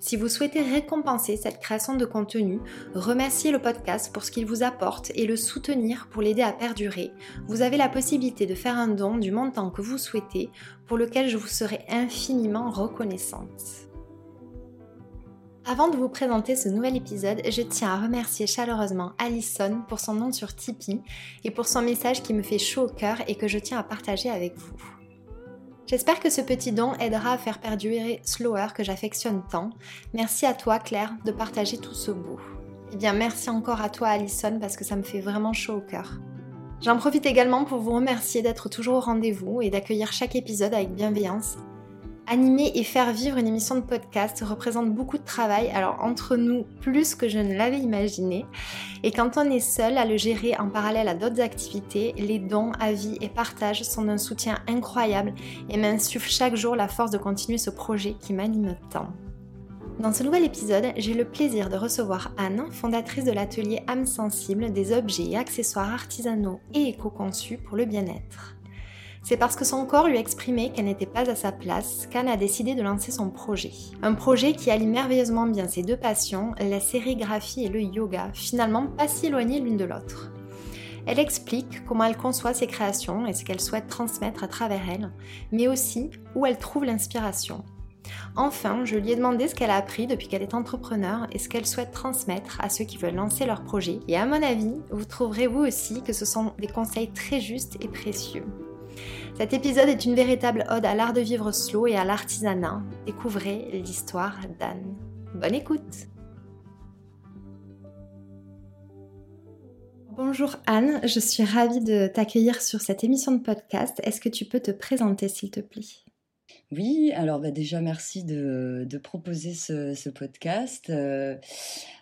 Si vous souhaitez récompenser cette création de contenu, remercier le podcast pour ce qu'il vous apporte et le soutenir pour l'aider à perdurer, vous avez la possibilité de faire un don du montant que vous souhaitez pour lequel je vous serai infiniment reconnaissante. Avant de vous présenter ce nouvel épisode, je tiens à remercier chaleureusement Alison pour son nom sur Tipeee et pour son message qui me fait chaud au cœur et que je tiens à partager avec vous. J'espère que ce petit don aidera à faire perdurer Slower que j'affectionne tant. Merci à toi Claire de partager tout ce beau. Eh bien merci encore à toi Alison parce que ça me fait vraiment chaud au cœur. J'en profite également pour vous remercier d'être toujours au rendez-vous et d'accueillir chaque épisode avec bienveillance Animer et faire vivre une émission de podcast représente beaucoup de travail, alors entre nous plus que je ne l'avais imaginé. Et quand on est seul à le gérer en parallèle à d'autres activités, les dons, avis et partages sont d'un soutien incroyable et m'insufflent chaque jour la force de continuer ce projet qui m'anime tant. Dans ce nouvel épisode, j'ai le plaisir de recevoir Anne, fondatrice de l'atelier âme sensible des objets et accessoires artisanaux et éco-conçus pour le bien-être. C'est parce que son corps lui exprimait qu'elle n'était pas à sa place qu'Anne a décidé de lancer son projet. Un projet qui allie merveilleusement bien ses deux passions, la sérigraphie et le yoga, finalement pas si éloignées l'une de l'autre. Elle explique comment elle conçoit ses créations et ce qu'elle souhaite transmettre à travers elles, mais aussi où elle trouve l'inspiration. Enfin, je lui ai demandé ce qu'elle a appris depuis qu'elle est entrepreneur et ce qu'elle souhaite transmettre à ceux qui veulent lancer leur projet. Et à mon avis, vous trouverez vous aussi que ce sont des conseils très justes et précieux. Cet épisode est une véritable ode à l'art de vivre slow et à l'artisanat. Découvrez l'histoire d'Anne. Bonne écoute Bonjour Anne, je suis ravie de t'accueillir sur cette émission de podcast. Est-ce que tu peux te présenter s'il te plaît? Oui, alors bah, déjà merci de, proposer ce, podcast. Euh,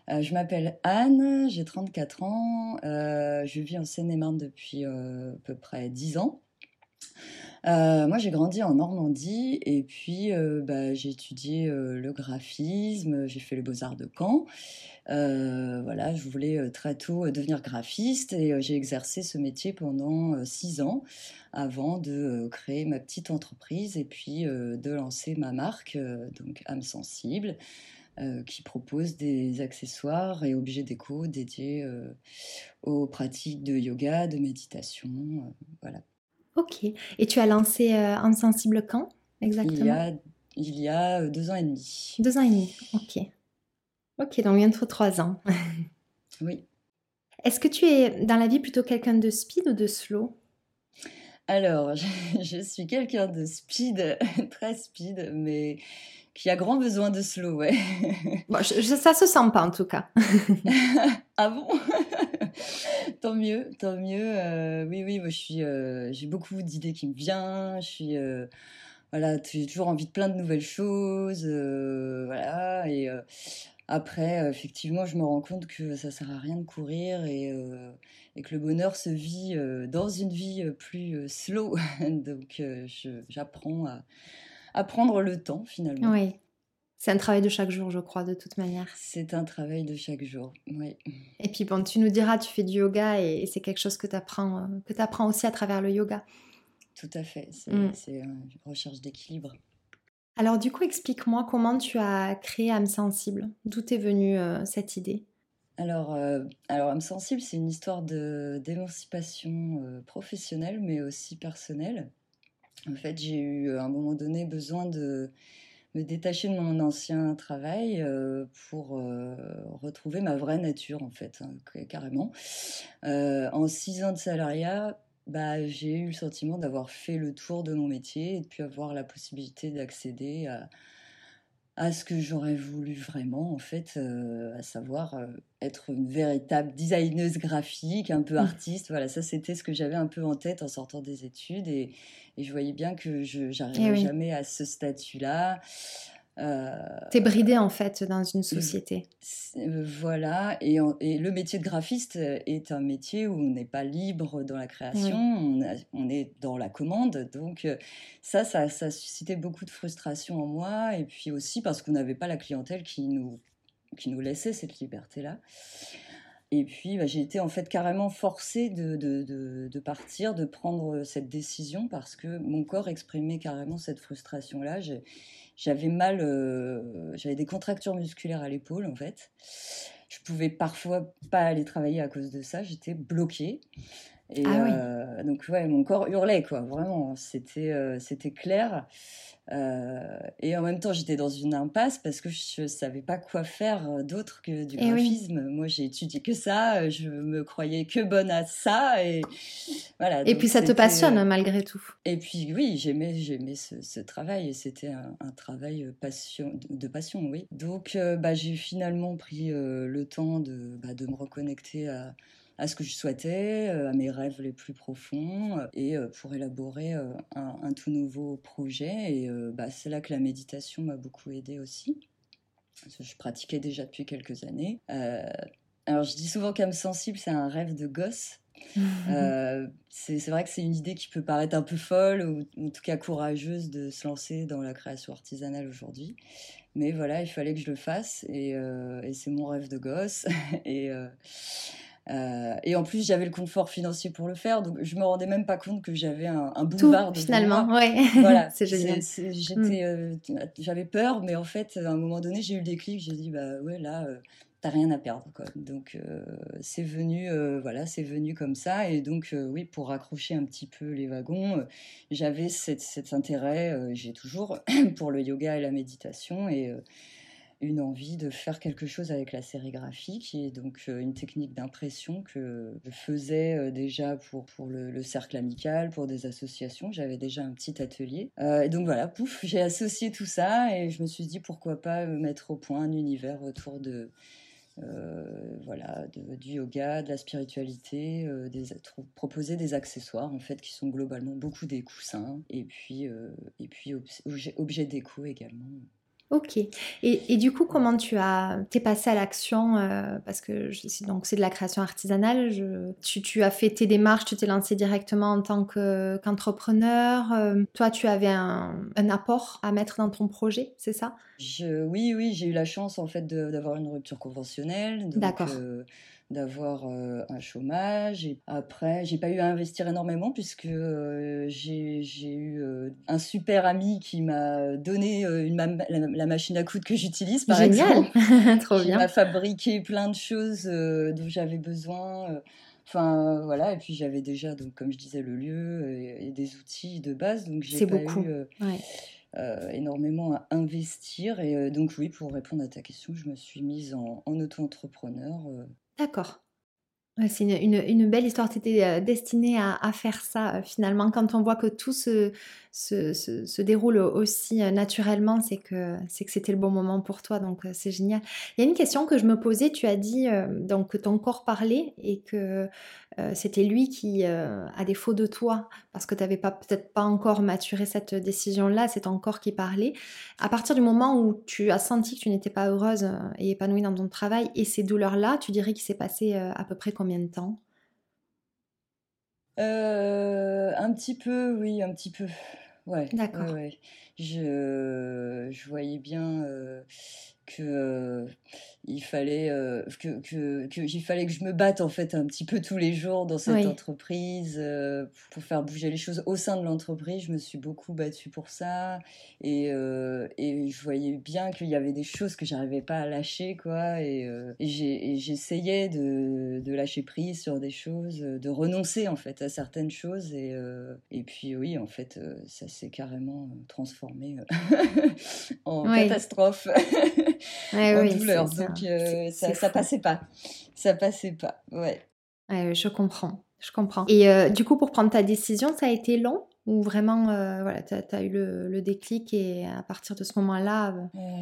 euh, je m'appelle Anne, j'ai 34 ans, euh, je vis en Seine-et-Marne depuis à peu près 10 ans. Euh, moi, j'ai grandi en Normandie et puis euh, bah, j'ai étudié euh, le graphisme, j'ai fait les beaux-arts de Caen. voilà, je voulais très tôt devenir graphiste et j'ai exercé ce métier pendant six ans avant de créer ma petite entreprise et puis de lancer ma marque, donc âme sensible. qui propose des accessoires et objets déco dédiés aux pratiques de yoga, de méditation, voilà. Ok. Et tu as lancé euh, Insensible quand exactement? Il y, a, il y a euh, deux ans et demi. Deux ans et demi, ok. Ok, donc bientôt trois ans. oui. Est-ce que tu es dans la vie plutôt quelqu'un de speed ou de slow? Alors, je, suis quelqu'un de speed, très speed, mais qui a grand besoin de slow, ouais. Bon, je, ça se sent pas en tout cas. ah bon? tant mieux, tant mieux. Euh, oui, oui, moi je suis, euh, j'ai beaucoup d'idées qui me viennent. Je suis, euh, voilà, j'ai toujours envie de plein de nouvelles choses, voilà. Et après, effectivement, je me rends compte que ça sert à rien de courir et, que le bonheur se vit dans une vie plus slow. Donc, j'apprends à, à prendre le temps finalement. Oui. C'est un travail de chaque jour, je crois, de toute manière. C'est un travail de chaque jour, oui. Et puis, bon, tu nous diras, tu fais du yoga et, c'est quelque chose que tu apprends, euh, que apprends aussi à travers le yoga. Tout à fait, c'est mm. une recherche d'équilibre. Alors, du coup, explique-moi comment tu as créé âme sensible. D'où est venue euh, cette idée? Alors, euh, alors, âme sensible, c'est une histoire d'émancipation professionnelle, mais aussi personnelle. En fait, j'ai eu à un moment donné besoin de me détacher de mon ancien travail euh, pour euh, retrouver ma vraie nature, en fait, hein, carrément. Euh, en six ans de salariat, bah, j'ai eu le sentiment d'avoir fait le tour de mon métier et de puis avoir la possibilité d'accéder à, à ce que j'aurais voulu vraiment, en fait, à savoir être une véritable designeuse graphique, un peu mmh. artiste. Voilà, ça, c'était ce que j'avais un peu en tête en sortant des études. Et, et je voyais bien que je n'arrivais eh jamais à ce statut-là. Euh, T'es bridé en fait dans une société. Euh, voilà, et, et, le métier de graphiste est un métier où on n'est pas libre dans la création, on, on, est dans la commande. Donc euh, ça, ça, ça suscitait beaucoup de frustration en moi, et puis aussi parce qu'on n'avait pas la clientèle qui nous, qui nous laissait cette liberté-là. Et puis, bah, j'ai été en fait carrément forcée de, de, de, partir, de prendre cette décision parce que mon corps exprimait carrément cette frustration-là. J'avais mal, euh, j'avais des contractures musculaires à l'épaule en fait. Je pouvais parfois pas aller travailler à cause de ça. J'étais bloquée. Et ah euh, donc ouais, mon corps hurlait quoi. Vraiment, c'était euh, c'était clair. Euh, et en même temps, j'étais dans une impasse parce que je ne savais pas quoi faire d'autre que du eh graphisme. Moi, j'ai étudié que ça, je me croyais que bonne à ça. Et, voilà, et puis ça te passionne malgré tout. Et puis oui, j'aimais, j'aimais ce, travail et c'était un, travail passion, de passion, oui. Donc bah, j'ai finalement pris le temps de, bah, de me reconnecter à à ce que je souhaitais, euh, à mes rêves les plus profonds, euh, et euh, pour élaborer un, tout nouveau projet. Et bah, c'est là que la méditation m'a beaucoup aidé aussi. Je pratiquais déjà depuis quelques années. alors je dis souvent qu'âme sensible, c'est un rêve de gosse. c'est vrai que c'est une idée qui peut paraître un peu folle ou en tout cas courageuse de se lancer dans la création artisanale aujourd'hui. Mais voilà, il fallait que je le fasse et, et c'est mon rêve de gosse. et, euh, et en plus, j'avais le confort financier pour le faire, donc je me rendais même pas compte que j'avais un, un boulevard. Tout, finalement, ouais. Voilà, c'est génial. J'étais, euh, j'avais peur, mais en fait, à un moment donné, j'ai eu le déclic. J'ai dit, bah ouais, là, euh, t'as rien à perdre, quoi. Donc c'est venu, voilà, c'est venu comme ça. Et donc oui, pour raccrocher un petit peu les wagons, j'avais cet, cet, intérêt, j'ai toujours pour le yoga et la méditation et une envie de faire quelque chose avec la sérigraphie, qui est donc euh, une technique d'impression que je faisais euh, déjà pour, pour le, cercle amical, pour des associations. J'avais déjà un petit atelier. Euh, et donc voilà, pouf, j'ai associé tout ça et je me suis dit pourquoi pas mettre au point un univers autour de, voilà, du yoga, de la spiritualité, proposer des accessoires en fait qui sont globalement beaucoup des coussins et puis, et puis objets objet déco également. Ok. Et, du coup, comment tu as t'es passé à l'action euh, Parce que donc c'est de la création artisanale. tu, as fait tes démarches, tu t'es lancé directement en tant qu'entrepreneur. Euh, toi, tu avais un, apport à mettre dans ton projet, c'est ça? Oui, oui, j'ai eu la chance en fait d'avoir une rupture conventionnelle. D'accord. Euh, d'avoir euh, un chômage. Et après, j'ai pas eu à investir énormément puisque euh, j'ai eu euh, un super ami qui m'a donné une la, machine à coudre que j'utilise, par Génial. exemple. Trop bien. Il m'a fabriqué plein de choses dont j'avais besoin. Enfin voilà, et puis j'avais déjà, donc comme je disais, le lieu et, des outils de base, donc j'ai pas beaucoup. eu énormément à investir. Et donc oui, pour répondre à ta question, je me suis mise en, en auto-entrepreneur D'accord. c'est une, belle histoire. Tu étais euh, destinée à, faire ça euh, finalement. Quand on voit que tout se, se, déroule aussi euh, naturellement, c'est que c'est que c'était le bon moment pour toi. Donc c'est génial. Il y a une question que je me posais. Tu as dit donc que ton corps parlait et que c'était lui qui, à défaut de toi, parce que tu n'avais peut-être pas encore maturé cette décision-là, c'est ton corps qui parlait. À partir du moment où tu as senti que tu n'étais pas heureuse et épanouie dans ton travail et ces douleurs-là, tu dirais qu'il s'est passé à peu près combien de temps? Un petit peu, oui, un petit peu. Ouais. D'accord. Je, je voyais bien que il fallait euh, que, que, que, il fallait que je me batte en fait un petit peu tous les jours dans cette entreprise euh, pour faire bouger les choses au sein de l'entreprise. Je me suis beaucoup battue pour ça et, euh, et je voyais bien qu'il y avait des choses que j'arrivais pas à lâcher quoi et, et j'essayais de, de, lâcher prise sur des choses, de renoncer en fait à certaines choses et, et puis oui en fait ça s'est carrément transformé en catastrophe, en douleur. Euh, ça, ça passait pas. Ça passait pas, ouais. je comprends, je comprends. Et euh, du coup, pour prendre ta décision, ça a été long ou vraiment, euh, voilà, tu as, eu le, déclic et à partir de ce moment-là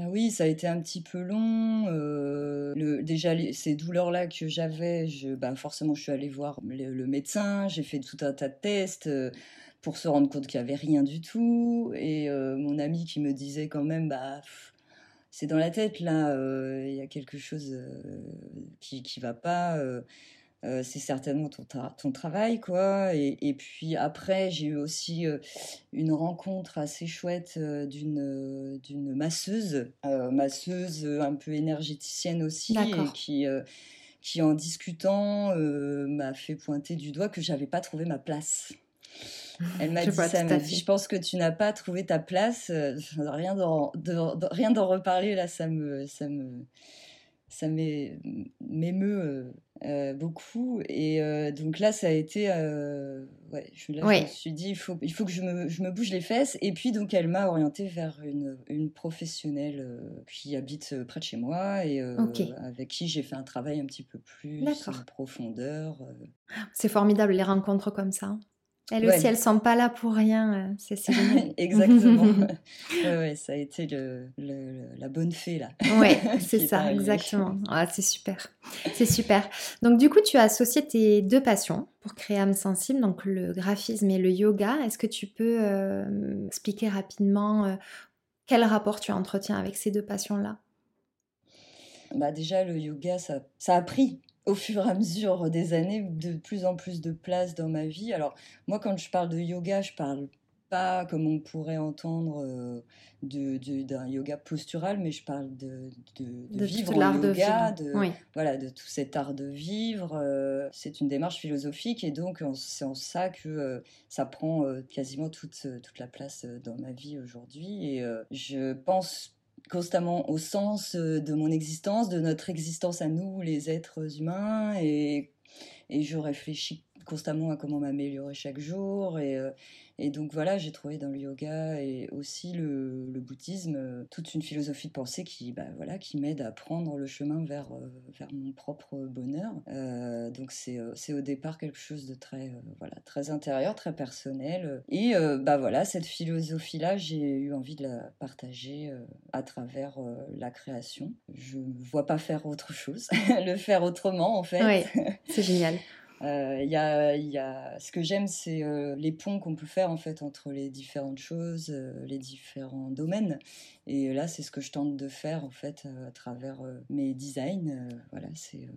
Oui, ça a été un petit peu long. le, déjà, ces douleurs-là que j'avais, je, bah, forcément, je suis allée voir le, médecin, j'ai fait tout un tas de tests pour se rendre compte qu'il n'y avait rien du tout. Et mon ami qui me disait quand même, bah c'est dans la tête là, euh, il y a quelque chose euh, qui qui va pas. Euh, c'est certainement ton, ton, travail, quoi. Et, puis après, j'ai eu aussi une rencontre assez chouette d'une d'une masseuse, masseuse un peu énergéticienne aussi, et qui qui en discutant m'a fait pointer du doigt que j'avais pas trouvé ma place. Elle m'a dit ça, je pense que tu n'as pas trouvé ta place. Euh, rien d'en, rien d'en reparler, là, ça me, ça me, ça m'émeut euh, euh, beaucoup. Et donc là, ça a été, ouais, je, me suis dit, il faut, il faut que je me, je me bouge les fesses. Et puis donc, elle m'a orientée vers une, une professionnelle qui habite près de chez moi et avec qui j'ai fait un travail un petit peu plus en profondeur. C'est formidable les rencontres comme ça. Elle aussi, elles sont pas là pour rien. Euh, c'est Exactement. ouais, ça a été le, la bonne fée là. Ouais, c'est ça, exactement. Ah, c'est super. C'est super. Donc du coup, tu as associé tes deux passions pour créer âme sensible, donc le graphisme et le yoga. Est-ce que tu peux euh, expliquer rapidement euh, quel rapport tu entretiens avec ces deux passions-là? Bah déjà, le yoga, ça, ça a pris au fur et à mesure des années, de plus en plus de place dans ma vie. Alors, moi, quand je parle de yoga, je parle pas comme on pourrait entendre euh, d'un yoga postural, mais je parle de, de, vivre le yoga, de, voilà, de tout cet art de vivre. Euh, c'est une démarche philosophique et donc c'est en ça que euh, ça prend quasiment toute, toute la place dans ma vie aujourd'hui. Et je pense constamment au sens euh, de mon existence, de notre existence à nous, les êtres humains, et, et je réfléchis constamment à comment m'améliorer chaque jour. Et, euh, et donc voilà, j'ai trouvé dans le yoga et aussi le, le bouddhisme euh, toute une philosophie de pensée qui, bah, voilà, qui m'aide à prendre le chemin vers, euh, vers mon propre bonheur. donc c'est, au départ quelque chose de très, voilà, très intérieur, très personnel. Et bah voilà, cette philosophie-là, j'ai eu envie de la partager à travers la création. Je ne vois pas faire autre chose, le faire autrement en fait. Oui, c'est génial. Euh, y a, y a... Ce que j'aime, c'est euh, les ponts qu'on peut faire en fait entre les différentes choses, euh, les différents domaines. Et là, c'est ce que je tente de faire en fait à travers mes designs. voilà, c'est.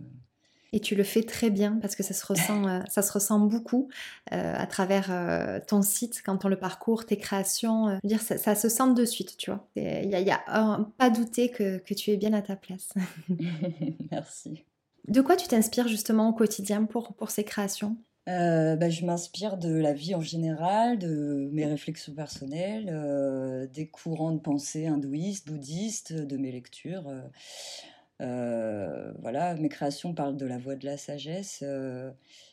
Et tu le fais très bien parce que ça se ressent, ça se ressent beaucoup à travers ton site quand on le parcourt, tes créations. dire, ça, ça, se sent de suite, tu vois. Il n'y a, y a pas douter que, que tu es bien à ta place. Merci. De quoi tu t'inspires justement au quotidien pour, pour ces créations? Euh, bah, je m'inspire de la vie en général, de mes réflexions personnelles, euh, des courants de pensée hindouistes, bouddhistes, de mes lectures. Euh, voilà, mes créations parlent de la voie de la sagesse.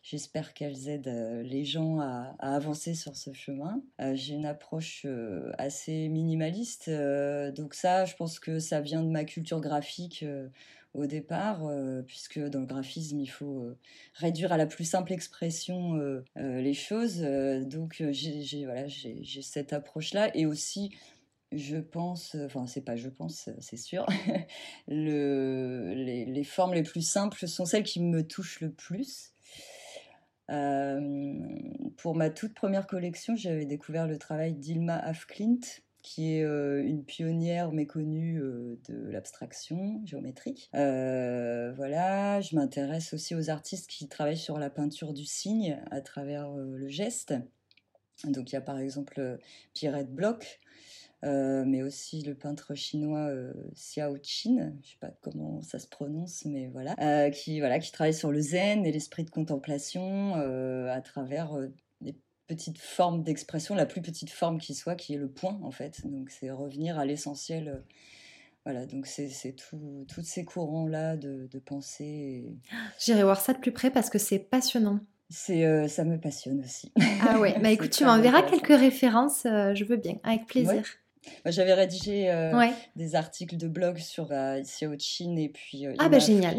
J'espère qu'elles aident les gens à, à, avancer sur ce chemin. J'ai une approche assez minimaliste, donc ça, je pense que ça vient de ma culture graphique au départ, euh, puisque dans le graphisme, il faut euh, réduire à la plus simple expression euh, les choses. donc j'ai voilà, cette approche-là. Et aussi, je pense, enfin c'est pas je pense, c'est sûr, le, les, les, formes les plus simples sont celles qui me touchent le plus. pour ma toute première collection, j'avais découvert le travail d'Ilma Afklint, qui est euh, une pionnière méconnue euh, de l'abstraction géométrique. Euh, voilà, je m'intéresse aussi aux artistes qui travaillent sur la peinture du signe à travers le geste. Donc il y a par exemple Pierrette Bloch, mais aussi le peintre chinois Xiao Qin, je sais pas comment ça se prononce, mais voilà, qui voilà, qui travaille sur le zen et l'esprit de contemplation à travers des petites formes d'expression, la plus petite forme qui soit, qui est le point en fait. Donc c'est revenir à l'essentiel. Voilà, donc c'est tout, tous ces courants-là de, de pensée. J'irai voir ça de plus près parce que c'est passionnant. C'est, euh, ça me passionne aussi. Ah ouais, bah écoute, tu m'enverras quelques références, euh, je veux bien, avec plaisir. J'avais rédigé euh, des articles de blog sur ici au Chine et puis ah bah génial.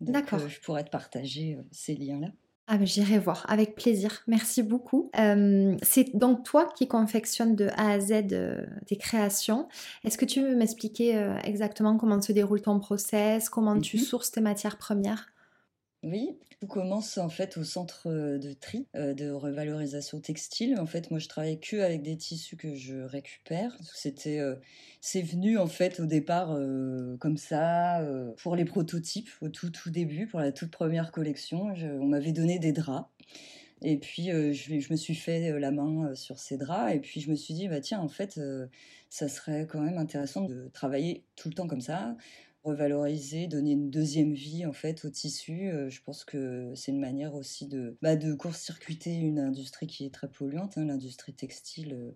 D'accord. je pourrais te partager ces liens-là. Ah bah j'irai voir, avec plaisir. Merci beaucoup. c'est donc toi qui confectionnes de A à Z tes créations. Est-ce que tu veux m'expliquer exactement comment se déroule ton process, comment tu mhm. sources tes matières premières? Oui, tout commence en fait au centre euh, de tri, euh, de revalorisation textile. En fait, moi, je travaille que avec des tissus que je récupère. Euh, c'est venu en fait au départ comme ça pour les prototypes au tout tout début, pour la toute première collection. on m'avait donné des draps. Et puis, je, je, me suis fait la main sur ces draps. Et puis, je me suis dit, bah, tiens, en fait, ça serait quand même intéressant de travailler tout le temps comme ça, revaloriser, donner une deuxième vie en fait au tissu. Euh, je pense que c'est une manière aussi de, bah, de court-circuiter une industrie qui est très polluante. Hein, l'industrie textile, euh,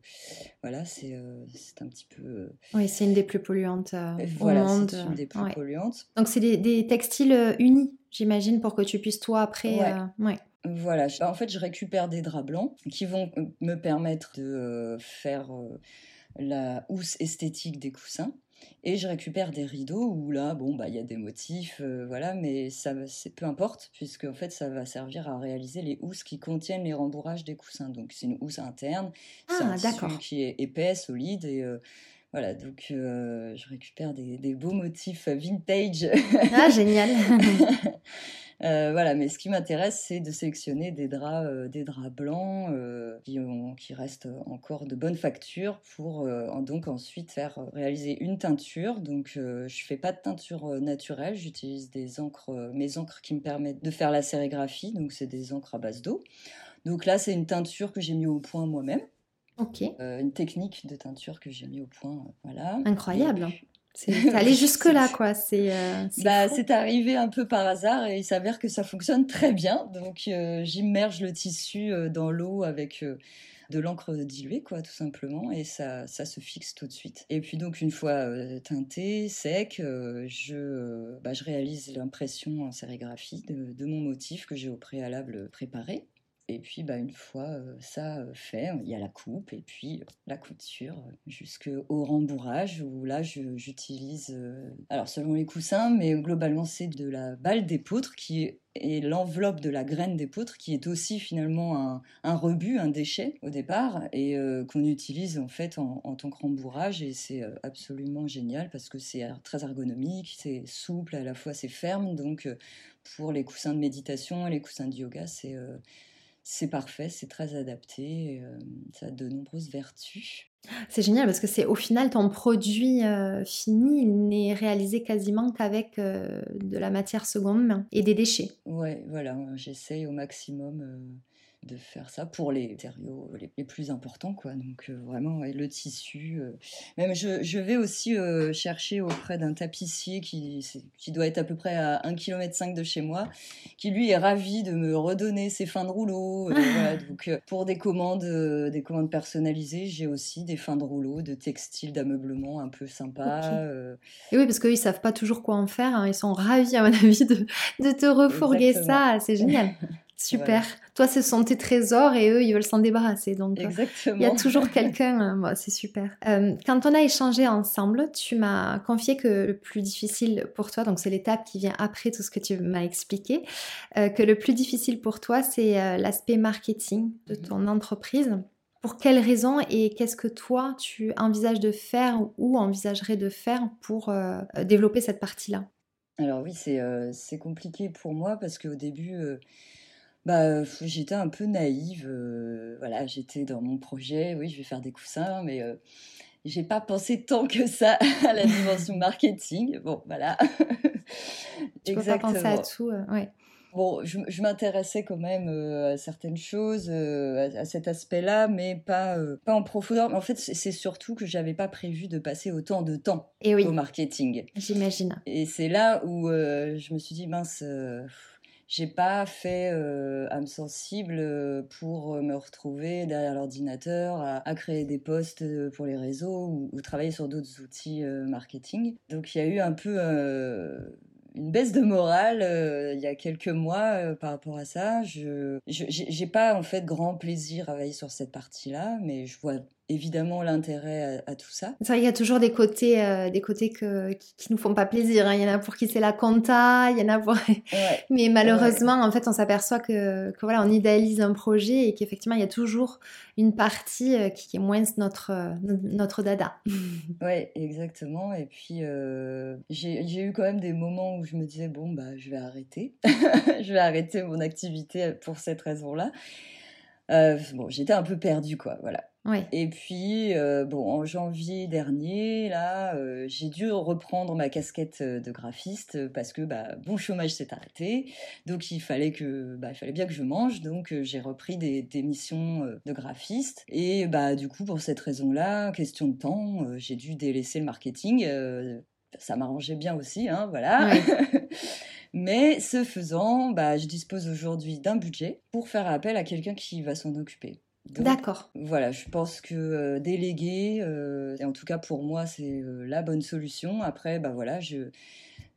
voilà, c'est euh, c'est un petit peu. Oui, c'est une des plus polluantes voilà, au monde. c'est une des plus polluantes. Donc c'est des, des, textiles unis, j'imagine, pour que tu puisses toi après. Ouais. Voilà, en fait, je récupère des draps blancs qui vont me permettre de faire la housse esthétique des coussins. Et je récupère des rideaux où là, bon, bah, il y a des motifs, euh, voilà, mais ça, c'est peu importe, puisque en fait, ça va servir à réaliser les housses qui contiennent les rembourrages des coussins. Donc, c'est une housse interne, c'est ah, un tissu qui est épais, solide, et euh, voilà, donc euh, je récupère des, des, beaux motifs vintage. Ah, génial Euh, voilà, mais ce qui m'intéresse, c'est de sélectionner des draps, euh, des draps blancs euh, qui, qui, restent encore de bonne facture pour donc ensuite faire réaliser une teinture. Donc, je fais pas de teinture naturelle, j'utilise des encres, mes encres qui me permettent de faire la sérigraphie. Donc, c'est des encres à base d'eau. Donc là, c'est une teinture que j'ai mis au point moi-même. Ok. une technique de teinture que j'ai mis au point, voilà. Incroyable. C'est allé jusque-là, quoi. C'est euh, bah, c'est arrivé un peu par hasard et il s'avère que ça fonctionne très bien. Donc, euh, j'immerge le tissu euh, dans l'eau avec de l'encre diluée, quoi, tout simplement, et ça, ça se fixe tout de suite. Et puis, donc, une fois teinté, sec, je, bah, je réalise l'impression en sérigraphie de, de mon motif que j'ai au préalable préparé. Et puis, bah, une fois ça fait, il y a la coupe et puis la couture jusqu'au rembourrage où là, j'utilise, alors selon les coussins, mais globalement, c'est de la balle d'épeautre qui est l'enveloppe de la graine d'épeautre qui est aussi finalement un, rebut, un déchet au départ et qu'on utilise en fait en, en tant que rembourrage et c'est absolument génial parce que c'est très ergonomique, c'est souple, à la fois c'est ferme donc pour les coussins de méditation et les coussins de yoga c'est c'est parfait, c'est très adapté, euh, ça a de nombreuses vertus. C'est génial parce que c'est au final ton produit euh, fini, il n'est réalisé quasiment qu'avec euh, de la matière seconde main et des déchets. Ouais, voilà, j'essaye au maximum de faire ça pour les matériaux les, plus importants quoi. Donc euh, vraiment le tissu euh. même je, je, vais aussi euh, chercher auprès d'un tapissier qui, qui doit être à peu près à 1 km 5 de chez moi qui lui est ravi de me redonner ses fins de rouleau donc pour des commandes des commandes personnalisées j'ai aussi des fins de rouleau de textiles d'ameublement un peu sympa et oui parce qu'ils savent pas toujours quoi en faire hein. ils sont ravis à mon avis de, de te refourguer ça. C'est génial Super. Toi, ce sont tes trésors et eux, ils veulent s'en débarrasser. Donc, il y a toujours quelqu'un. Euh, c'est super. Euh, quand on a échangé ensemble, tu m'as confié que le plus difficile pour toi, donc c'est l'étape qui vient après tout ce que tu m'as expliqué, euh, que le plus difficile pour toi, c'est l'aspect marketing de mhm. ton entreprise. Pour quelles raisons et qu'est-ce que toi, tu envisages de faire ou envisagerais de faire pour développer cette partie-là? Alors oui, c'est compliqué pour moi parce qu'au début bah, j'étais un peu naïve. Euh, voilà, j'étais dans mon projet. Oui, je vais faire des coussins, mais euh, j'ai pas pensé tant que ça à la dimension marketing. Bon, voilà. tu peux pas penser à tout, euh, ouais. Bon, je, m'intéressais quand même à certaines choses, à, cet aspect-là, mais pas, pas en profondeur. En fait, c'est surtout que j'avais pas prévu de passer autant de temps Et oui. au marketing. J'imagine. Et c'est là où je me suis dit, mince j'ai pas fait euh, âme sensible euh, pour me retrouver derrière l'ordinateur à, créer des posts euh, pour les réseaux ou, travailler sur d'autres outils marketing. Donc il y a eu un peu une baisse de morale il y a quelques mois par rapport à ça. Je j'ai pas en fait grand plaisir à travailler sur cette partie-là, mais je vois évidemment l'intérêt à, tout ça. C'est vrai qu'il y a toujours des côtés, euh, des côtés que, qui, nous font pas plaisir. Hein. Il y en a pour qui c'est la compta, il y en a pour... Mais malheureusement, en fait, on s'aperçoit que, que, voilà, on idéalise un projet et qu'effectivement, il y a toujours une partie euh, qui est moins notre, euh, notre dada. oui, exactement. Et puis, j'ai eu quand même des moments où je me disais, bon, bah, je vais arrêter. je vais arrêter mon activité pour cette raison-là. Bon, j'étais un peu perdue, quoi, voilà. Et puis, euh, bon, en janvier dernier, là, euh, j'ai dû reprendre ma casquette euh, de graphiste parce que, bah, bon, chômage s'est arrêté, donc il fallait que, bah, il fallait bien que je mange, donc j'ai repris des, des, missions de graphiste. Et bah, du coup, pour cette raison-là, question de temps, j'ai dû délaisser le marketing. ça m'arrangeait bien aussi, hein, voilà. Mais ce faisant, bah, je dispose aujourd'hui d'un budget pour faire appel à quelqu'un qui va s'en occuper. D'accord. Voilà, je pense que euh, déléguer, euh, et en tout cas pour moi, c'est euh, la bonne solution. Après, bah voilà, je,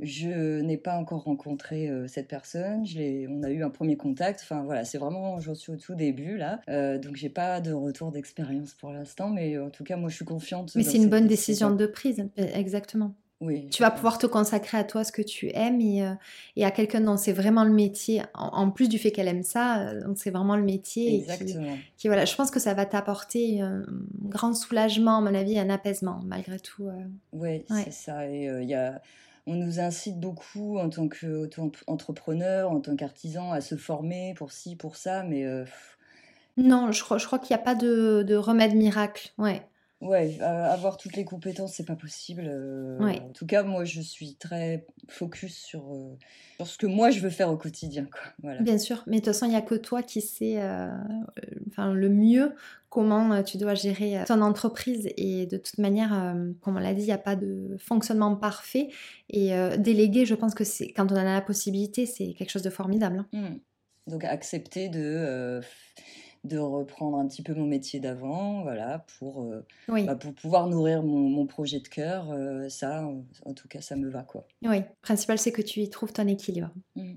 je n'ai pas encore rencontré cette personne. Je on a eu un premier contact. Enfin voilà, c'est vraiment, j'en suis au tout début là. donc j'ai pas de retour d'expérience pour l'instant, mais en tout cas, moi je suis confiante. Mais c'est une bonne décision de prise, exactement. Oui, tu vas pouvoir te consacrer à toi ce que tu aimes et, euh, et à quelqu'un dont c'est vraiment le métier. En, plus du fait qu'elle aime ça, euh, donc c'est vraiment le métier. Exactement. qui, voilà, je pense que ça va t'apporter un grand soulagement, à mon avis, un apaisement malgré tout. Euh. Oui, c'est ça. Et il y a on nous incite beaucoup en tant qu'entrepreneur, en tant qu'artisan, à se former pour ci, pour ça, mais... Non, je crois, je crois qu'il n'y a pas de, de remède miracle. Ouais. Ouais, avoir toutes les compétences, c'est pas possible. Euh, en tout cas, moi, je suis très focus sur, euh, sur, ce que moi, je veux faire au quotidien. Quoi. Voilà. Bien sûr, mais de toute façon, il n'y a que toi qui sais euh, enfin, le mieux comment tu dois gérer ton entreprise. Et de toute manière, comme on l'a dit, il n'y a pas de fonctionnement parfait. Et déléguer, je pense que c'est quand on en a la possibilité, c'est quelque chose de formidable. Hein. Mmh. Donc, accepter de de reprendre un petit peu mon métier d'avant, voilà, pour, euh, bah, pour pouvoir nourrir mon, projet de cœur. Euh, ça, en, tout cas, ça me va, quoi. Oui, le principal, c'est que tu y trouves ton équilibre. Mmh.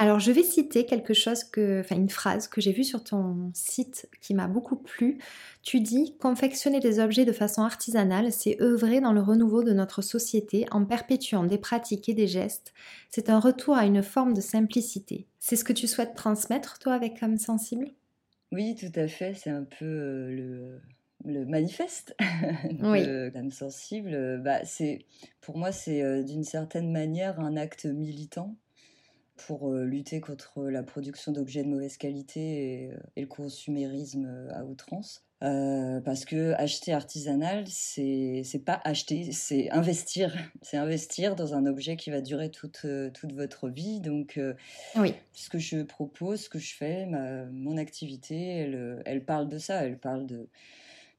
Alors, je vais citer quelque chose que, enfin, une phrase que j'ai vue sur ton site qui m'a beaucoup plu. Tu dis confectionner des objets de façon artisanale, c'est œuvrer dans le renouveau de notre société en perpétuant des pratiques et des gestes. C'est un retour à une forme de simplicité. C'est ce que tu souhaites transmettre, toi, avec âme sensible? Oui, tout à fait. C'est un peu le, le manifeste oui. sensible. Bah, c'est, pour moi, c'est d'une certaine manière un acte militant pour lutter contre la production d'objets de mauvaise qualité et, le consumérisme à outrance. Euh, parce que acheter artisanal, c'est pas acheter, c'est investir. C'est investir dans un objet qui va durer toute, euh, toute votre vie. Donc, euh, oui. ce que je propose, ce que je fais, ma, mon activité, elle, elle parle de ça. Elle parle de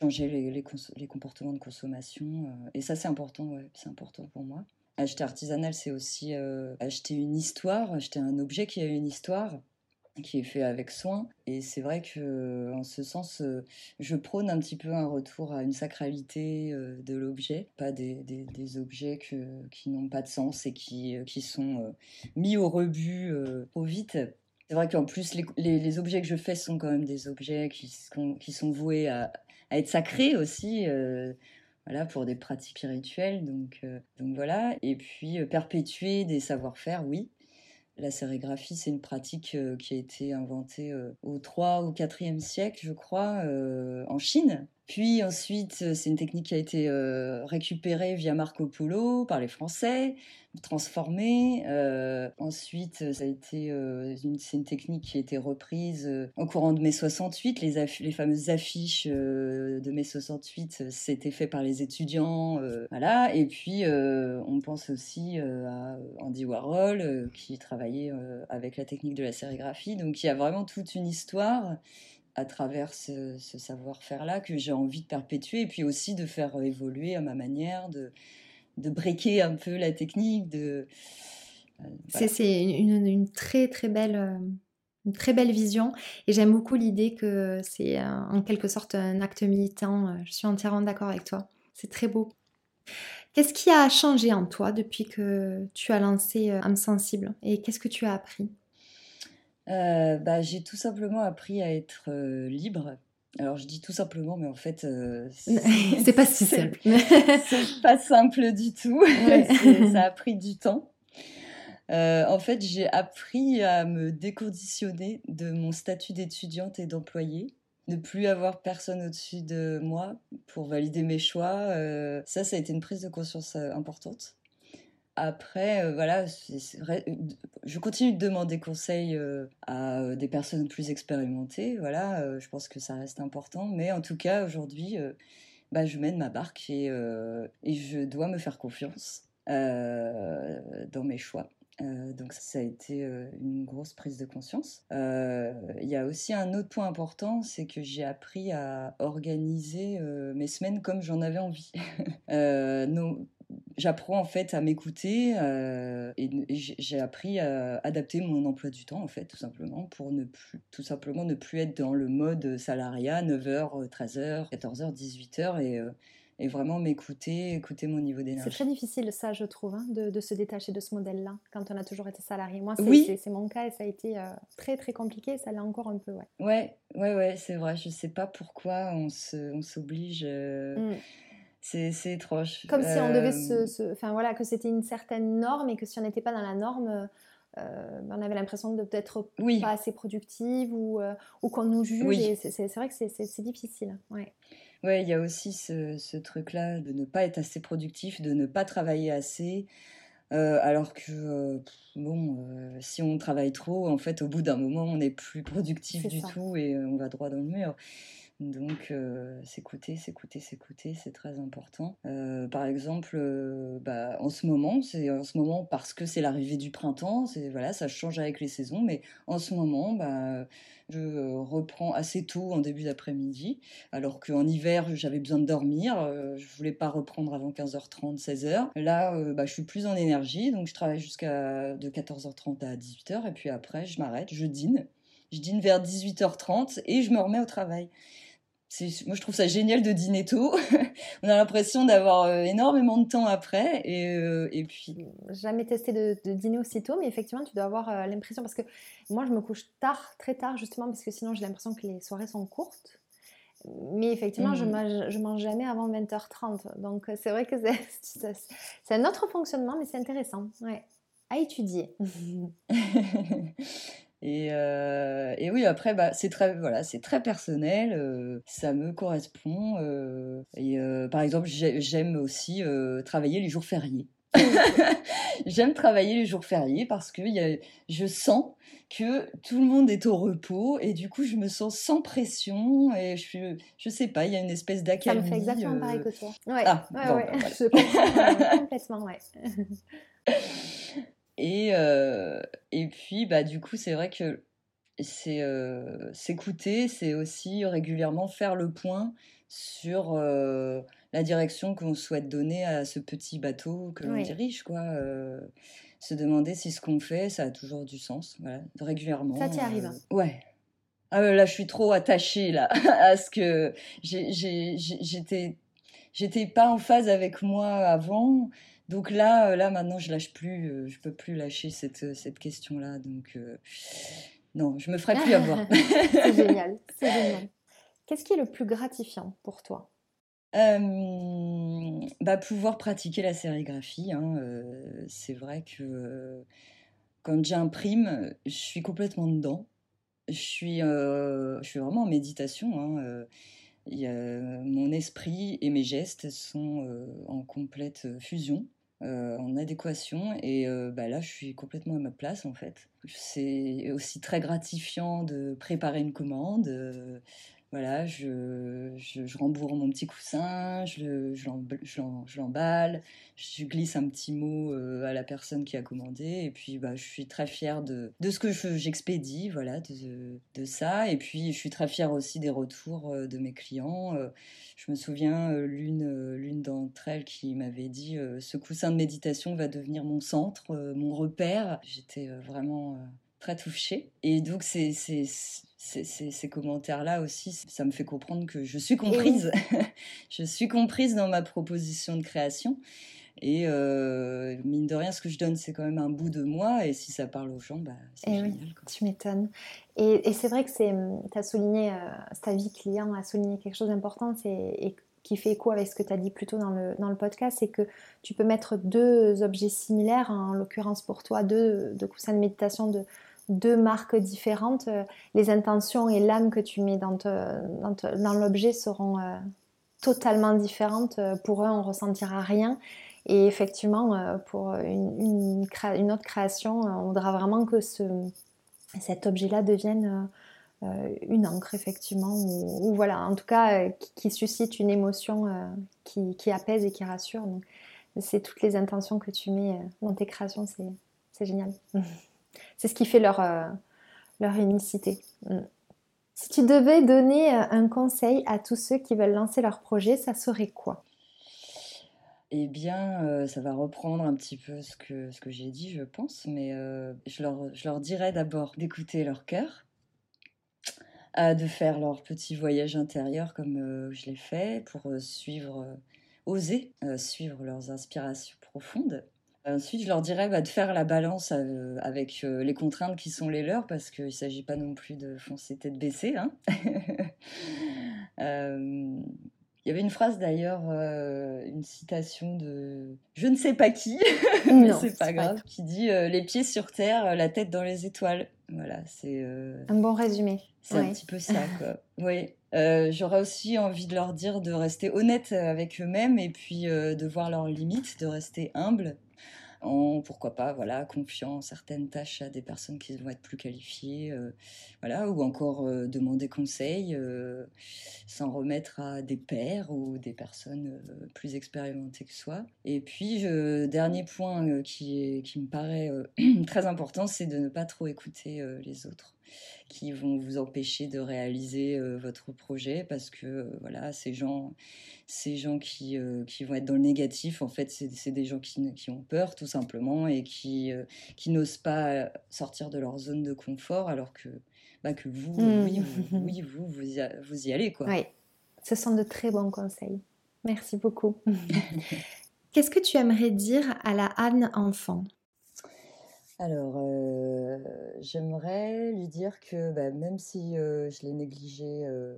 changer les, les, les comportements de consommation. et ça, c'est important, ouais, c'est important pour moi. Acheter artisanal, c'est aussi acheter une histoire, acheter un objet qui a une histoire qui est fait avec soin. Et c'est vrai que, en ce sens, euh, je prône un petit peu un retour à une sacralité euh, de l'objet, pas des, des, objets qui n'ont pas de sens et qui, euh, qui sont mis au rebut trop vite. C'est vrai qu'en plus, les, les, objets que je fais sont quand même des objets qui, qui sont voués à, à être sacrés aussi. voilà, pour des pratiques rituelles. Donc, donc voilà. Et puis, perpétuer des savoir-faire, oui. La sérigraphie, c'est une pratique euh, qui a été inventée euh, au 3 ou 4e siècle, je crois, euh, en Chine. Puis ensuite, c'est une technique qui a été récupérée via Marco Polo par les Français, transformée. ensuite, ça a été une, c'est une technique qui a été reprise au courant de mai 68. Les, les fameuses affiches de mai 68, c'était fait par les étudiants, voilà. Et puis, on pense aussi à Andy Warhol qui travaillait avec la technique de la sérigraphie. Donc, il y a vraiment toute une histoire à travers ce, savoir-faire-là que j'ai envie de perpétuer et puis aussi de faire évoluer à ma manière, de, de un peu la technique. De, euh, C'est une, très très belle... Euh, une très belle vision et j'aime beaucoup l'idée que c'est euh, en quelque sorte un acte militant. Je suis entièrement d'accord avec toi. C'est très beau. Qu'est-ce qui a changé en toi depuis que tu as lancé âme sensible? Et qu'est-ce que tu as appris? Euh, bah, j'ai tout simplement appris à être euh, libre. Alors je dis tout simplement, mais en fait, euh, c'est pas si simple. c'est pas simple du tout. ça a pris du temps. en fait, j'ai appris à me déconditionner de mon statut d'étudiante et d'employée ne plus avoir personne au-dessus de moi pour valider mes choix. ça, ça a été une prise de conscience importante. Après, euh, voilà, je continue de demander conseil euh, à euh, des personnes plus expérimentées. Voilà, je pense que ça reste important. Mais en tout cas, aujourd'hui, bah, je mène ma barque et, et, je dois me faire confiance dans mes choix. donc ça a été une grosse prise de conscience. Il y a aussi un autre point important, c'est que j'ai appris à organiser mes semaines comme j'en avais envie. nos, j'apprends en fait à m'écouter euh, et, j'ai appris à adapter mon emploi du temps en fait tout simplement pour ne plus tout simplement ne plus être dans le mode salariat 9h 13h 14h 18h et, euh, et vraiment m'écouter écouter mon niveau d'énergie. c'est très difficile ça je trouve hein, de, de, se détacher de ce modèle là quand on a toujours été salarié. Moi c'est mon cas et ça a été euh, très très compliqué ça l'est encore un peu ouais. Ouais ouais, ouais c'est vrai je sais pas pourquoi on s'oblige on mmh. C'est étrange. Comme si on devait euh, se, Enfin voilà, que c'était une certaine norme et que si on n'était pas dans la norme, euh, ben, on avait l'impression de peut-être oui. pas assez productive ou, euh, ou qu'on nous juge. Oui. C'est vrai que c'est difficile. Ouais. Ouais, il y a aussi ce, ce truc-là de ne pas être assez productif, de ne pas travailler assez. alors que, bon, si on travaille trop, en fait, au bout d'un moment, on n'est plus productif du tout et on va droit dans le mur. Donc, euh, s'écouter, s'écouter, s'écouter, c'est très important. Euh, par exemple, euh, bah, en ce moment, c'est en ce moment parce que c'est l'arrivée du printemps, voilà, ça change avec les saisons, mais en ce moment, bah, je reprends assez tôt en début d'après-midi, alors qu'en hiver, j'avais besoin de dormir, je voulais pas reprendre avant 15h30, 16h. Là, bah, je suis plus en énergie, donc je travaille jusqu'à de 14h30 à 18h, et puis après, je m'arrête, je dîne. Je dîne vers 18h30 et je me remets au travail moi je trouve ça génial de dîner tôt. on a l'impression d'avoir euh, énormément de temps après et, euh, et puis jamais testé de, dîner aussi tôt mais effectivement tu dois avoir euh, l'impression parce que moi je me couche tard très tard justement parce que sinon j'ai l'impression que les soirées sont courtes. Mais effectivement je, mmh. mange, je mange jamais avant 20h30 donc c'est vrai que c'est un autre fonctionnement mais c'est intéressant. Ouais. À étudier Et, euh, et, oui, après, bah, c'est très, voilà, c'est très personnel, euh, ça me correspond. Euh, et par exemple, j'aime aussi travailler les jours fériés. j'aime travailler les jours fériés parce que y a, je sens que tout le monde est au repos et du coup, je me sens sans pression et je, je sais pas, il y a une espèce d'accalmie. Ça me fait exactement pareil que toi. Ouais, ah, ouais, ouais. Bah, je comprends complètement, ouais. Et, euh, et puis, bah, du coup, c'est vrai que c'est euh, s'écouter, c'est aussi régulièrement faire le point sur euh, la direction qu'on souhaite donner à ce petit bateau que l'on dirige, quoi. se demander si ce qu'on fait, ça a toujours du sens, voilà, régulièrement. Ça t'y arrive. ouais. Ah, là, je suis trop attachée là à ce que j'étais j'étais pas en phase avec moi avant donc là, euh, là maintenant, je lâche plus, euh, je peux plus lâcher cette, euh, cette question-là. Donc non, je me ferai plus avoir. c'est génial, c'est génial. Qu'est-ce qui est le plus gratifiant pour toi? Bah, pouvoir pratiquer la sérigraphie. Hein, c'est vrai que quand j'imprime, je suis complètement dedans. Je suis, je suis vraiment en méditation. Hein, mon esprit et mes gestes sont en complète fusion. En adéquation et bah là je suis complètement à ma place en fait. C'est aussi très gratifiant de préparer une commande, voilà, je, je, rembourre mon petit coussin, je, je l'emballe, je glisse un petit mot euh, à la personne qui a commandé, et puis bah, je suis très fière de, de ce que j'expédie, voilà, de, de, ça, et puis je suis très fière aussi des retours euh, de mes clients. Euh, je me souviens l'une l'une d'entre elles qui m'avait dit ce coussin de méditation va devenir mon centre, mon repère. J'étais vraiment très touchée, et donc c'est ces, commentaires-là aussi, ça me fait comprendre que je suis comprise. je suis comprise dans ma proposition de création. Et euh, mine de rien, ce que je donne, c'est quand même un bout de moi. Et si ça parle aux gens, bah, c'est eh génial. tu m'étonnes. Et, c'est vrai que tu as souligné, euh, ta vie client a souligné quelque chose d'important et qui fait écho avec ce que tu as dit plus tôt dans le, dans le podcast, c'est que tu peux mettre deux objets similaires, en l'occurrence pour toi, deux, deux coussins de méditation de, deux marques différentes, euh, les intentions et l'âme que tu mets dans, l'objet seront euh, totalement différentes. Euh, pour eux, on ressentira rien. Et effectivement, pour une, autre création, on voudra vraiment que ce, cet objet-là devienne une encre, effectivement, ou, voilà, en tout cas, qui, suscite une émotion qui, qui, apaise et qui rassure. c'est toutes les intentions que tu mets dans tes créations, c'est génial. C'est ce qui fait leur, euh, leur unicité. Mm. Si tu devais donner euh, un conseil à tous ceux qui veulent lancer leur projet, ça serait quoi? Eh bien, euh, ça va reprendre un petit peu ce que, ce que j'ai dit, je pense, mais je, leur, je leur dirais d'abord d'écouter leur cœur, de faire leur petit voyage intérieur comme je l'ai fait, pour suivre, oser suivre leurs inspirations profondes, Ensuite, je leur dirais bah, de faire la balance euh, avec euh, les contraintes qui sont les leurs, parce qu'il ne s'agit pas non plus de foncer tête baissée. Hein. Euh, il y avait une phrase d'ailleurs, une citation de je ne sais pas qui, mais c'est pas grave, qui dit les pieds sur terre, la tête dans les étoiles. Voilà, c'est un bon résumé. C'est un petit peu ça, quoi. oui. J'aurais aussi envie de leur dire de rester honnête avec eux-mêmes et puis de voir leurs limites, de rester humble en pourquoi pas voilà confiant certaines tâches à des personnes qui vont être plus qualifiées euh, voilà ou encore euh, demander conseil euh, s'en remettre à des pairs ou des personnes plus expérimentées que soi. Et puis dernier point qui qui me paraît très important c'est de ne pas trop écouter les autres qui vont vous empêcher de réaliser euh, votre projet parce que euh, voilà, ces gens, ces gens qui, euh, qui vont être dans le négatif, en fait, c'est des gens qui, qui, ont peur tout simplement et qui, qui n'osent pas sortir de leur zone de confort alors que, bah, que vous, mmh. oui, vous, oui, vous, vous y, vous y allez. Quoi. Oui, ce sont de très bons conseils. Merci beaucoup. Qu'est-ce que tu aimerais dire à la Anne enfant? Alors, euh, j'aimerais lui dire que bah, même si euh, je l'ai négligé euh,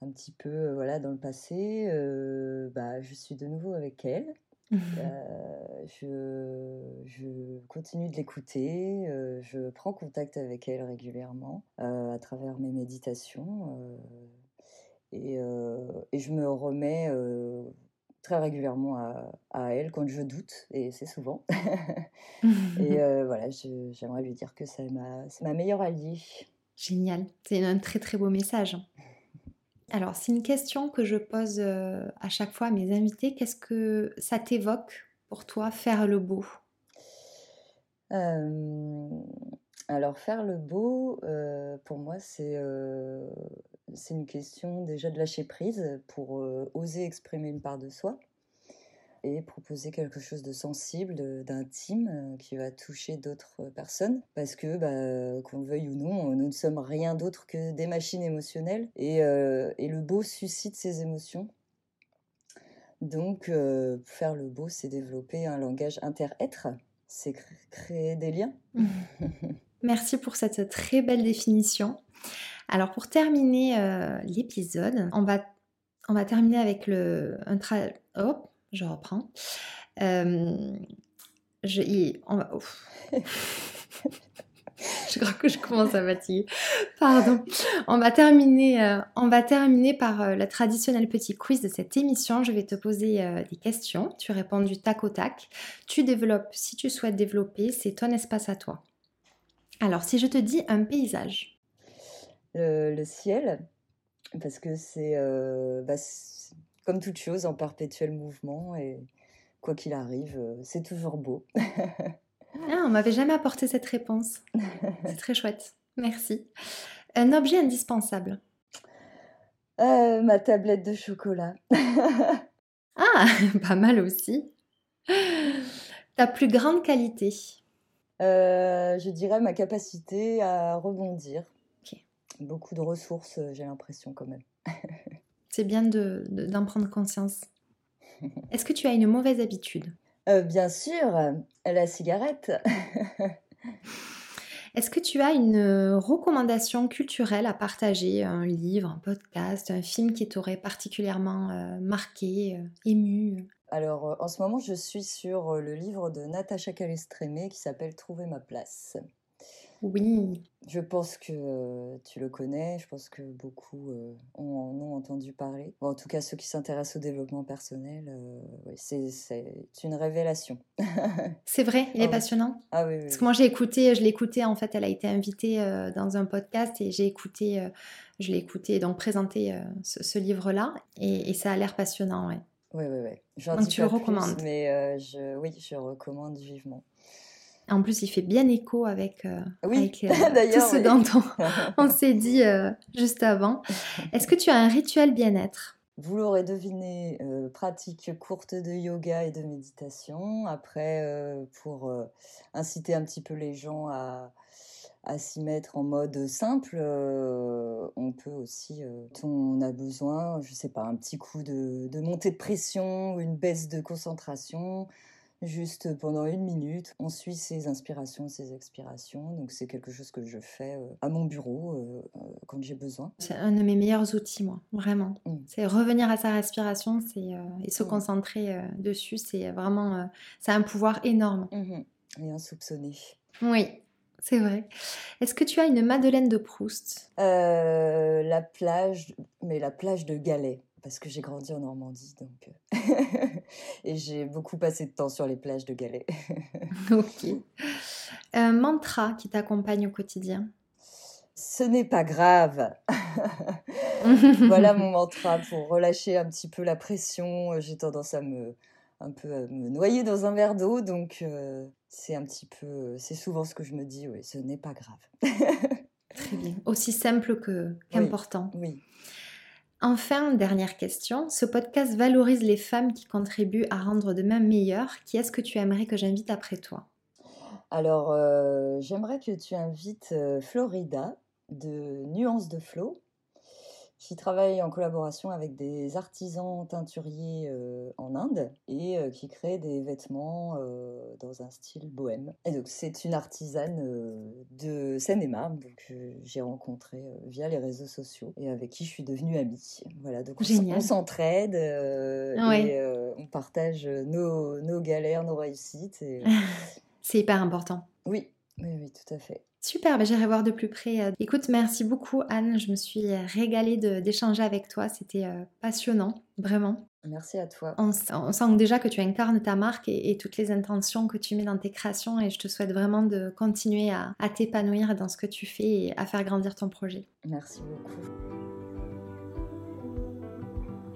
un petit peu voilà, dans le passé, bah, je suis de nouveau avec elle. je, je continue de l'écouter, je prends contact avec elle régulièrement à travers mes méditations et, et je me remets très régulièrement à, elle quand je doute, et c'est souvent. et euh, voilà, j'aimerais lui dire que c'est ma, ma meilleure alliée. Génial, c'est un très très beau message. Alors, c'est une question que je pose euh, à chaque fois à mes invités. Qu'est-ce que ça t'évoque pour toi, faire le beau? Euh, Alors, faire le beau, pour moi, c'est c'est une question déjà de lâcher prise pour euh, oser exprimer une part de soi et proposer quelque chose de sensible, d'intime, euh, qui va toucher d'autres personnes. Parce que, bah, qu'on le veuille ou non, nous ne sommes rien d'autre que des machines émotionnelles. Et, euh, et le beau suscite ces émotions. Donc, faire le beau, c'est développer un langage inter-être, c'est créer des liens. Merci pour cette très belle définition. Alors pour terminer euh, l'épisode, on va, terminer avec le... Un. Hop, je reprends. Euh, je, crois que je commence à fatiguer. Pardon. On va terminer, euh, par le traditionnel petit quiz de cette émission. Je vais te poser des questions. Tu réponds du tac au tac. Tu développes si tu souhaites développer. C'est ton espace à toi. Alors, si je te dis un paysage. Le, ciel, parce que c'est bah, comme toute chose en perpétuel mouvement et quoi qu'il arrive, c'est toujours beau. Ah, on m'avait jamais apporté cette réponse. C'est très chouette. Merci. Un objet indispensable. Euh, ma tablette de chocolat. ah, pas mal aussi. Ta plus grande qualité euh, Je dirais ma capacité à rebondir. Beaucoup de ressources, j'ai l'impression quand même. C'est bien d'en prendre conscience. Est-ce que tu as une mauvaise habitude? Euh, bien sûr, la cigarette. Est-ce que tu as une recommandation culturelle à partager? Un livre, un podcast, un film qui t'aurait particulièrement euh, marqué, euh, ému? Alors, en ce moment, je suis sur le livre de Natacha Calestrémé qui s'appelle Trouver ma place. Oui. Je pense que tu le connais, je pense que beaucoup en ont entendu parler. en tout cas, ceux qui s'intéressent au développement personnel, c'est une révélation. c'est vrai, il est ah passionnant. Ah oui, Parce que moi, j'ai écouté, je l'ai écouté, en fait, elle a été invitée dans un podcast et j'ai écouté, je l'ai écouté, donc présenté ce, livre-là et, ça a l'air passionnant, ouais. Oui, oui, oui. Donc tu le recommandes. mais je, oui, je recommande vivement. En plus, il fait bien écho avec, euh, oui, euh, tout ce dont on, s'est dit euh, juste avant. Est-ce que tu as un rituel bien-être? Vous l'aurez deviné, pratique courte de yoga et de méditation. Après, pour inciter un petit peu les gens à, s'y mettre en mode simple, on peut aussi, on a besoin, je sais pas, un petit coup de, de montée de pression, une baisse de concentration juste pendant une minute. On suit ses inspirations, ses expirations. Donc c'est quelque chose que je fais euh, à mon bureau euh, euh, quand j'ai besoin. C'est un de mes meilleurs outils, moi, vraiment. Mmh. C'est revenir à sa respiration c'est, et se mmh. concentrer dessus. C'est vraiment, c'est un pouvoir énorme. Mmh. Et insoupçonné. Oui, c'est vrai. Est-ce que tu as une Madeleine de Proust? La plage, mais la plage de Galets parce que j'ai grandi en Normandie, donc euh, et j'ai beaucoup passé de temps sur les plages de Galets. ok. Un mantra qui t'accompagne au quotidien? Ce n'est pas grave. voilà mon mantra pour relâcher un petit peu la pression. J'ai tendance à me un peu me noyer dans un verre d'eau, donc euh, c'est un petit peu, c'est souvent ce que je me dis. Oui, ce n'est pas grave. Très bien. Aussi simple que qu'important. oui. Enfin, dernière question, ce podcast valorise les femmes qui contribuent à rendre demain meilleur. Qui est-ce que tu aimerais que j'invite après toi? Alors, euh, j'aimerais que tu invites euh, Florida de Nuances de Flow qui travaille en collaboration avec des artisans teinturiers euh, en Inde et euh, qui crée des vêtements euh, dans un style bohème. Et donc c'est une artisane de Seine-et-Marne que j'ai rencontrée via les réseaux sociaux et avec qui je suis devenue amie. Voilà, donc on s'entraide et on partage nos, nos galères, nos réussites. c'est hyper important. Oui, oui, oui, tout à fait. Super, ben, j'irai voir de plus près. Euh. Écoute, merci beaucoup Anne, je me suis régalée d'échanger avec toi, c'était euh, passionnant, vraiment. Merci à toi. On, sent déjà que tu incarnes ta marque et, toutes les intentions que tu mets dans tes créations et je te souhaite vraiment de continuer à, à t'épanouir dans ce que tu fais et à faire grandir ton projet. Merci beaucoup.